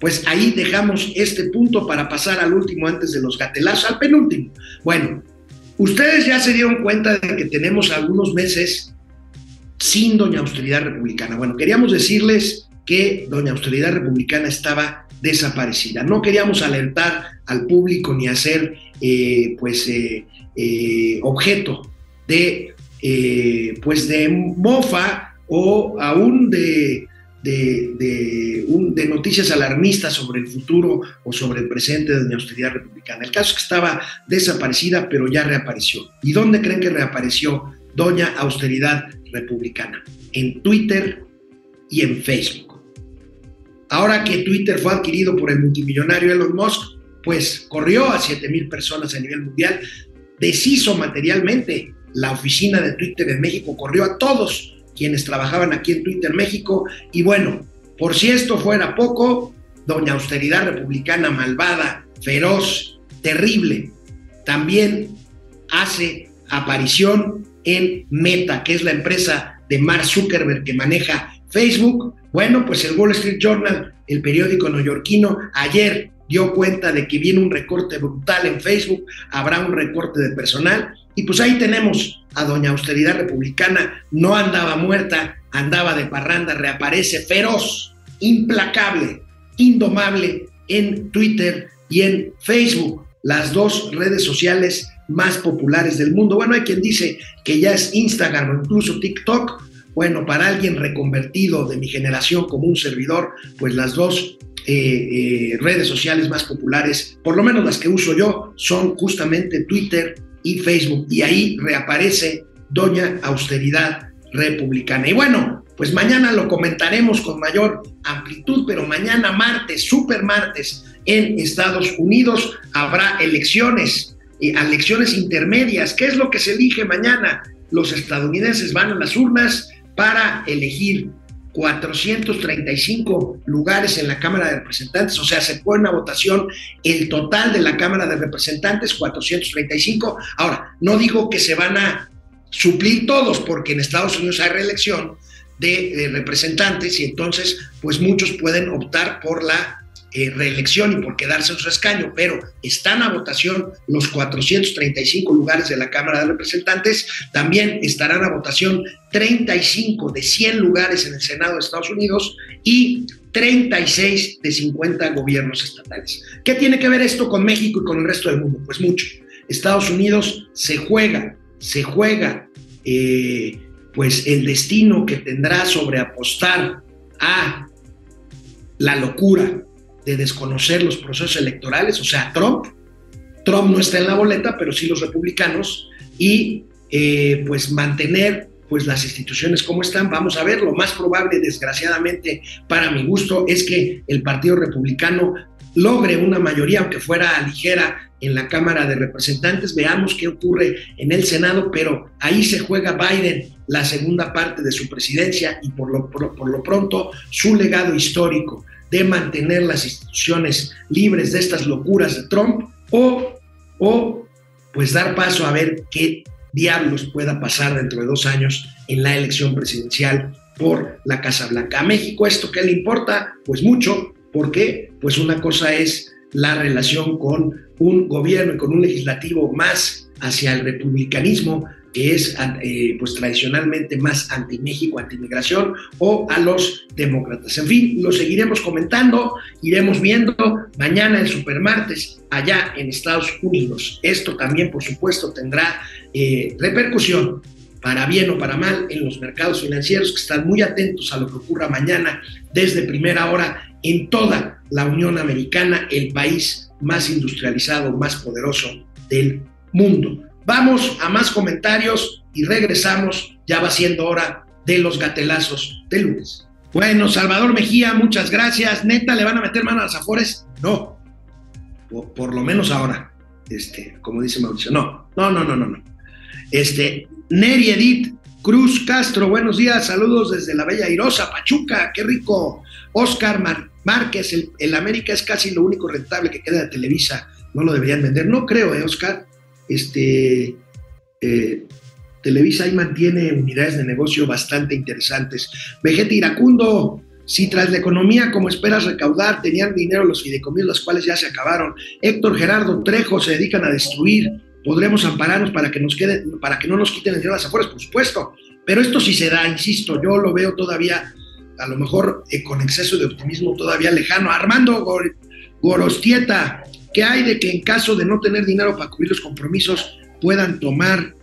pues ahí dejamos este punto para pasar al último antes de los gatelazos, al penúltimo. Bueno, Ustedes ya se dieron cuenta de que tenemos algunos meses sin Doña Austeridad Republicana. Bueno, queríamos decirles que Doña Austeridad Republicana estaba desaparecida. No queríamos alertar al público ni hacer eh, pues eh, eh, objeto de pues de mofa o aún de de, de, noticias alarmistas sobre el futuro o sobre el presente de la austeridad republicana. El caso es que estaba desaparecida, pero ya reapareció. ¿Y dónde creen que reapareció Doña Austeridad Republicana? En Twitter y en Facebook. Ahora que Twitter fue adquirido por el multimillonario Elon Musk, pues corrió a 7 mil personas a nivel mundial, deshizo materialmente la oficina de Twitter en México, corrió a todos quienes trabajaban aquí en Twitter México. Y bueno, por si esto fuera poco, doña austeridad republicana malvada, feroz, terrible, también hace aparición en Meta, que es la empresa de Mark Zuckerberg que maneja Facebook. Bueno, pues el Wall Street Journal, el periódico neoyorquino, ayer dio cuenta de que viene un recorte brutal en Facebook, habrá un recorte de personal y pues ahí tenemos a doña austeridad republicana, no andaba muerta, andaba de parranda, reaparece feroz, implacable, indomable en Twitter y en Facebook, las dos redes sociales más populares del mundo. Bueno, hay quien dice que ya es Instagram o incluso TikTok. Bueno, para alguien reconvertido de mi generación como un servidor, pues las dos eh, eh, redes sociales más populares, por lo menos las que uso yo, son justamente Twitter y Facebook. Y ahí reaparece Doña Austeridad Republicana. Y bueno, pues mañana lo comentaremos con mayor amplitud, pero mañana martes, super martes, en Estados Unidos habrá elecciones, eh, elecciones intermedias. ¿Qué es lo que se elige mañana? Los estadounidenses van a las urnas para elegir 435 lugares en la Cámara de Representantes, o sea, se pone a votación el total de la Cámara de Representantes, 435. Ahora, no digo que se van a suplir todos, porque en Estados Unidos hay reelección de, representantes y entonces, pues muchos pueden optar por la eh, reelección y por quedarse en su escaño, pero están a votación los 435 lugares de la Cámara de Representantes, también estarán a votación 35 de 100 lugares en el Senado de Estados Unidos y 36 de 50 gobiernos estatales. ¿Qué tiene que ver esto con México y con el resto del mundo? Pues mucho. Estados Unidos se juega, se juega eh, pues el destino que tendrá sobre apostar a la locura de desconocer los procesos electorales, o sea, Trump. Trump no está en la boleta, pero sí los republicanos, y eh, pues mantener pues las instituciones como están. Vamos a ver, lo más probable, desgraciadamente, para mi gusto, es que el Partido Republicano logre una mayoría, aunque fuera ligera, en la Cámara de Representantes. Veamos qué ocurre en el Senado, pero ahí se juega Biden la segunda parte de su presidencia y por lo, por, lo pronto su legado histórico de mantener las instituciones libres de estas locuras de Trump o, o pues dar paso a ver qué diablos pueda pasar dentro de dos años en la elección presidencial por la Casa Blanca. A México esto qué le importa? Pues mucho, porque pues una cosa es la relación con un gobierno y con un legislativo más hacia el republicanismo, que es eh, pues tradicionalmente más anti-México, anti-migración, o a los demócratas. En fin, lo seguiremos comentando, iremos viendo mañana el supermartes allá en Estados Unidos. Esto también, por supuesto, tendrá eh, repercusión para bien o para mal en los mercados financieros que están muy atentos a lo que ocurra mañana desde primera hora en toda la Unión Americana, el país más industrializado, más poderoso del mundo. Vamos a más comentarios y regresamos, ya va siendo hora de los gatelazos de lunes. Bueno, Salvador Mejía, muchas gracias. Neta, ¿le van a meter mano a las Afores? No, por, lo menos ahora, este, como dice Mauricio, no, no, no, no, no, no. Este, Neri Edith Cruz Castro, buenos días, saludos desde la Bella Irosa, Pachuca, qué rico. Oscar Márquez, el, América es casi lo único rentable que queda de Televisa, no lo deberían vender. No creo, ¿eh, Oscar? Este, eh, Televisa ahí mantiene unidades de negocio bastante interesantes. Vegeta Iracundo, si tras la economía como esperas recaudar tenían dinero los fideicomisos, los cuales ya se acabaron. Héctor Gerardo Trejo se dedican a destruir podremos ampararnos para que nos quede, para que no nos quiten el dinero las afueras, por supuesto. Pero esto sí se da, insisto, yo lo veo todavía, a lo mejor eh, con exceso de optimismo todavía lejano. Armando Gorostieta, ¿qué hay de que en caso de no tener dinero para cubrir los compromisos puedan tomar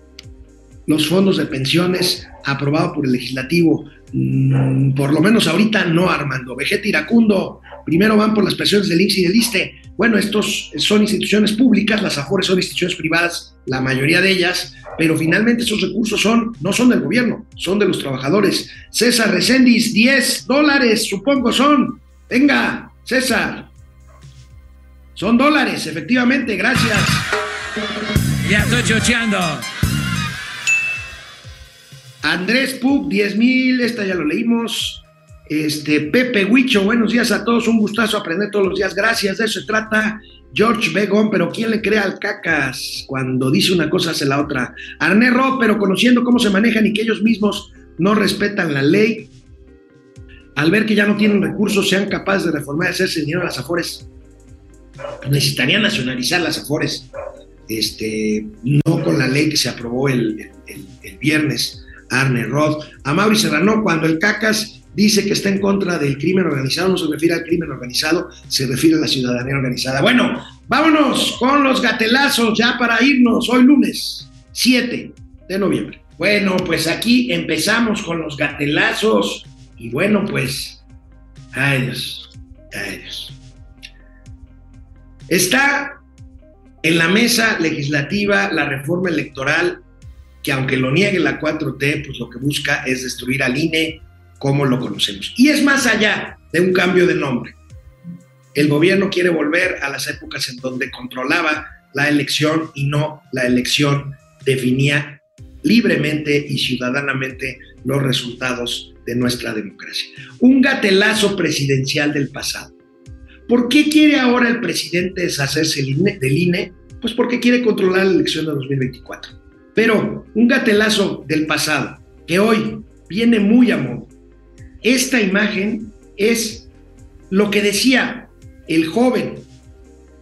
los fondos de pensiones aprobados por el legislativo? Mm, por lo menos ahorita no, Armando. Vegeta Iracundo, primero van por las presiones del INSS y del ISTE. Bueno, estos son instituciones públicas, las AFORES son instituciones privadas, la mayoría de ellas, pero finalmente esos recursos son, no son del gobierno, son de los trabajadores. César Recendis, 10 dólares, supongo son. Venga, César. Son dólares, efectivamente, gracias. Ya estoy chocheando. Andrés Pug, 10 mil, esta ya lo leímos. Este, Pepe Huicho, buenos días a todos, un gustazo aprender todos los días, gracias, de eso se trata. George Begón, pero ¿quién le crea al cacas cuando dice una cosa hace la otra? Arné Ro, pero conociendo cómo se manejan y que ellos mismos no respetan la ley, al ver que ya no tienen recursos, sean capaces de reformar y hacerse dinero a las Afores. Necesitarían nacionalizar las Afores, este, no con la ley que se aprobó el, el viernes. Arne Roth, a Mauri Serrano, cuando el cacas dice que está en contra del crimen organizado, no se refiere al crimen organizado, se refiere a la ciudadanía organizada. Bueno, vámonos con los gatelazos ya para irnos hoy lunes 7 de noviembre. Bueno, pues aquí empezamos con los gatelazos y bueno, pues, ay Dios. Está en la mesa legislativa la reforma electoral que aunque lo niegue la 4T, pues lo que busca es destruir al INE, como lo conocemos. Y es más allá de un cambio de nombre. El gobierno quiere volver a las épocas en donde controlaba la elección y no la elección definía libremente y ciudadanamente los resultados de nuestra democracia. Un gatelazo presidencial del pasado. ¿Por qué quiere ahora el presidente deshacerse del INE? Pues porque quiere controlar la elección de 2024. Pero un gatelazo del pasado que hoy viene muy a modo esta imagen es lo que decía el joven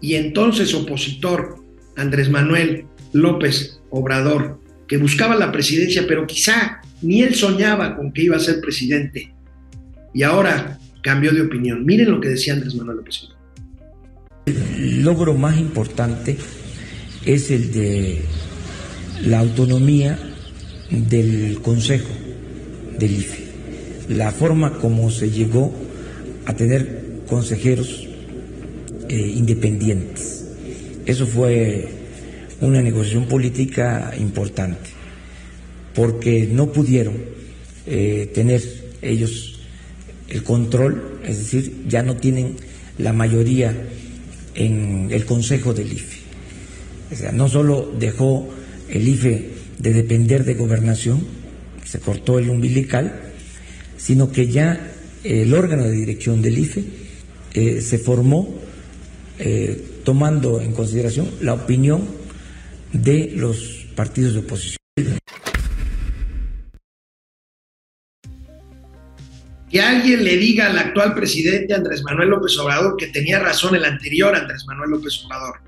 y entonces opositor Andrés Manuel López Obrador, que buscaba la presidencia, pero quizá ni él soñaba con que iba a ser presidente, y ahora cambió de opinión. Miren lo que decía Andrés Manuel López. El logro más importante es el de la autonomía del Consejo del IFE, la forma como se llegó a tener consejeros eh, independientes. Eso fue una negociación política importante, porque no pudieron eh, tener ellos el control, es decir, ya no tienen la mayoría en el Consejo del IFE. O sea, no solo dejó el IFE de depender de gobernación, se cortó el umbilical, sino que ya el órgano de dirección del IFE eh, se formó eh, tomando en consideración la opinión de los partidos de oposición. Que alguien le diga al actual presidente Andrés Manuel López Obrador que tenía razón el anterior Andrés Manuel López Obrador.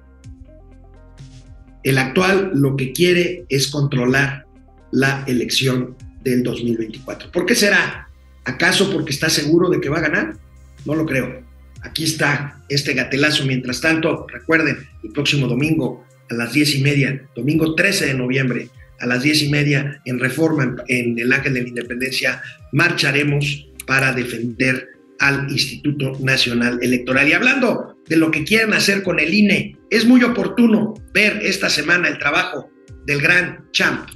El actual lo que quiere es controlar la elección del 2024. ¿Por qué será? ¿Acaso porque está seguro de que va a ganar? No lo creo. Aquí está este gatelazo. Mientras tanto, recuerden, el próximo domingo a las diez y media, domingo 13 de noviembre, a las diez y media, en Reforma, en el Ángel de la Independencia, marcharemos para defender al Instituto Nacional Electoral. Y hablando de lo que quieren hacer con el INE, es muy oportuno ver esta semana el trabajo del gran Champ.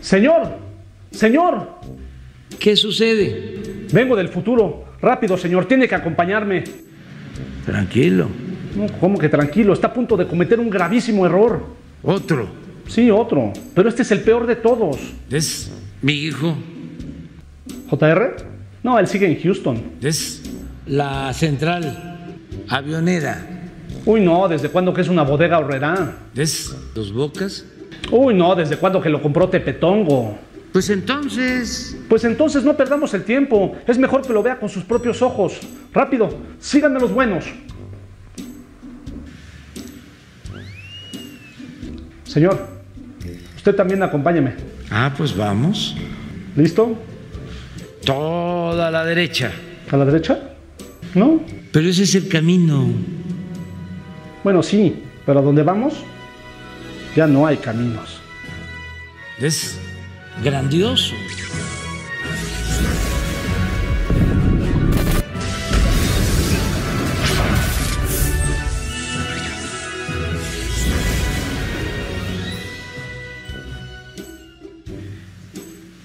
Señor, señor, ¿Qué sucede? vengo del futuro. Rápido, señor, tiene que acompañarme. Tranquilo. No, ¿Cómo que tranquilo? Está a punto de cometer un gravísimo error. Otro. Sí, otro. Pero este es el peor de todos. Es mi hijo. ¿JR? No, él sigue en Houston. Es la central avionera. Uy, no, ¿desde cuándo que es una bodega horrera? Es Dos Bocas. Uy, no, ¿desde cuándo que lo compró Tepetongo? Pues entonces, Pues entonces no perdamos el tiempo. Es mejor que lo vea con sus propios ojos. Rápido, síganme los buenos. Señor, usted también acompáñeme. ah, pues vamos. ¿Listo? Toda la derecha. ¿A la derecha? ¿No? Pero ese es el camino. Bueno, sí, pero ¿a dónde vamos? Ya no hay caminos. Es grandioso.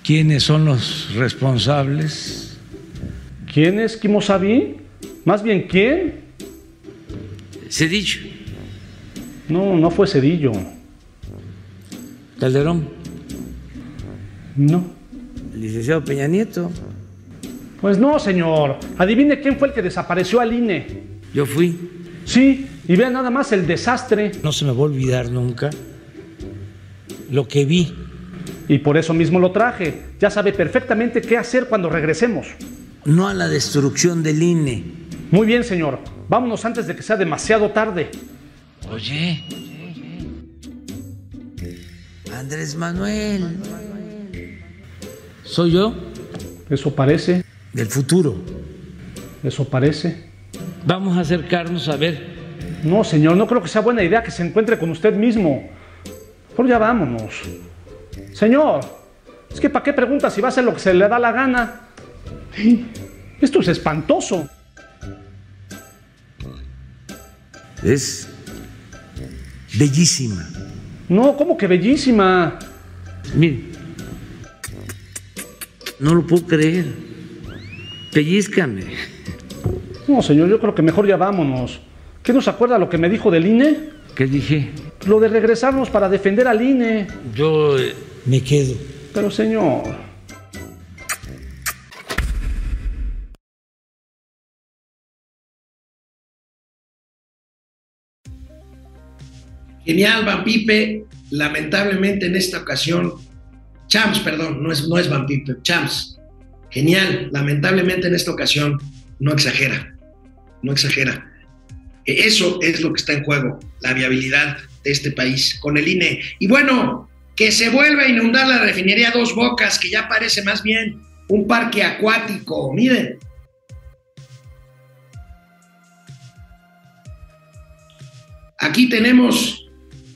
¿Quiénes son los responsables? ¿Quién es Kimosabi? Más bien, ¿quién? Cedillo, No, no fue Cedillo. Calderón, No. el licenciado Peña Nieto. Pues no, señor. Adivine quién fue el que desapareció al INE. Yo fui. Sí, y vea nada más el desastre. No se me va a olvidar nunca lo que vi. Y por eso mismo lo traje. Ya sabe perfectamente qué hacer cuando regresemos. No a la destrucción del INE. Muy bien, señor. Vámonos antes de que sea demasiado tarde. Oye, Andrés Manuel, soy yo Eso parece, del futuro. eso parece. Vamos a acercarnos a ver. No, señor, no creo que sea buena idea que se encuentre con usted mismo. Por ya vámonos. Señor, es que ¿para qué pregunta si va a hacer lo que se le da la gana? Esto es espantoso. Es bellísima. No, ¿cómo que bellísima? Mire, no lo puedo creer. Pellízcame. No, señor, yo creo que mejor ya vámonos. ¿Qué nos acuerda lo que me dijo del INE? ¿Qué dije? Lo de regresarnos para defender al INE. Yo eh, me quedo. Pero, señor. Genial, Van Pipe. lamentablemente en esta ocasión, Champs, perdón, no es, no es Van Pipe, Champs, genial, lamentablemente en esta ocasión no exagera, no exagera. Eso es lo que está en juego, la viabilidad de este país con el INE. Y bueno, que se vuelva a inundar la refinería Dos Bocas, que ya parece más bien un parque acuático. Miren. Aquí tenemos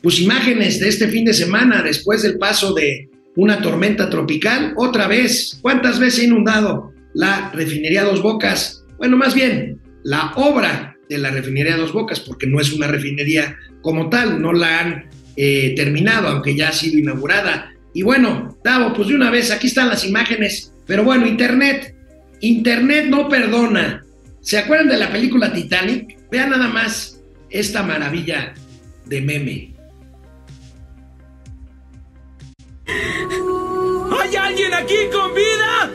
pues imágenes de este fin de semana después del paso de una tormenta tropical. Otra vez, ¿cuántas veces ha inundado la refinería Dos Bocas? Bueno, más bien, la obra de la refinería Dos Bocas, porque no es una refinería como tal, no la han eh, terminado, aunque ya ha sido inaugurada. Y bueno, Davo, pues de una vez, aquí están las imágenes, pero bueno, Internet, Internet no perdona. ¿Se acuerdan de la película Titanic? Vean nada más esta maravilla de meme. ¿Hay alguien aquí con vida?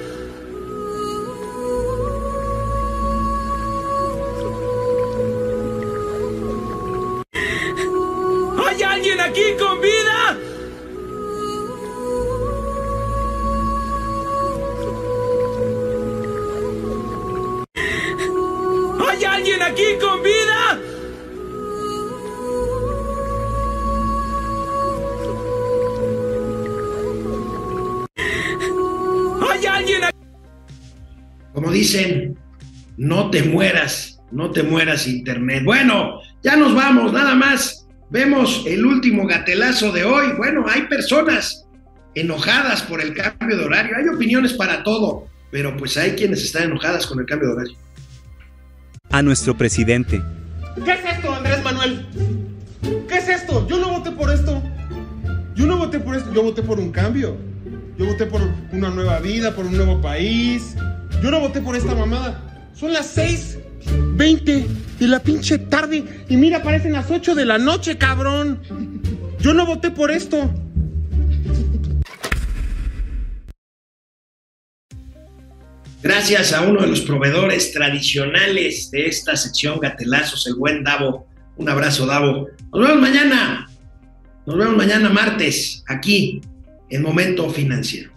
Te mueras, no te mueras Internet. Bueno, ya nos vamos, nada más. Vemos el último gatelazo de hoy. Bueno, hay personas enojadas por el cambio de horario. Hay opiniones para todo, pero pues hay quienes están enojadas con el cambio de horario. A nuestro presidente. ¿Qué es esto, Andrés Manuel? ¿Qué es esto? Yo no voté por esto. Yo no voté por esto. Yo voté por un cambio. Yo voté por una nueva vida, por un nuevo país. Yo no voté por esta mamada. Son las 6:20 de la pinche tarde. Y mira, parecen las 8 de la noche, cabrón. Yo no voté por esto. Gracias a uno de los proveedores tradicionales de esta sección Gatelazos, el buen Davo. Un abrazo, Davo. Nos vemos mañana. Nos vemos mañana martes, aquí, en Momento Financiero.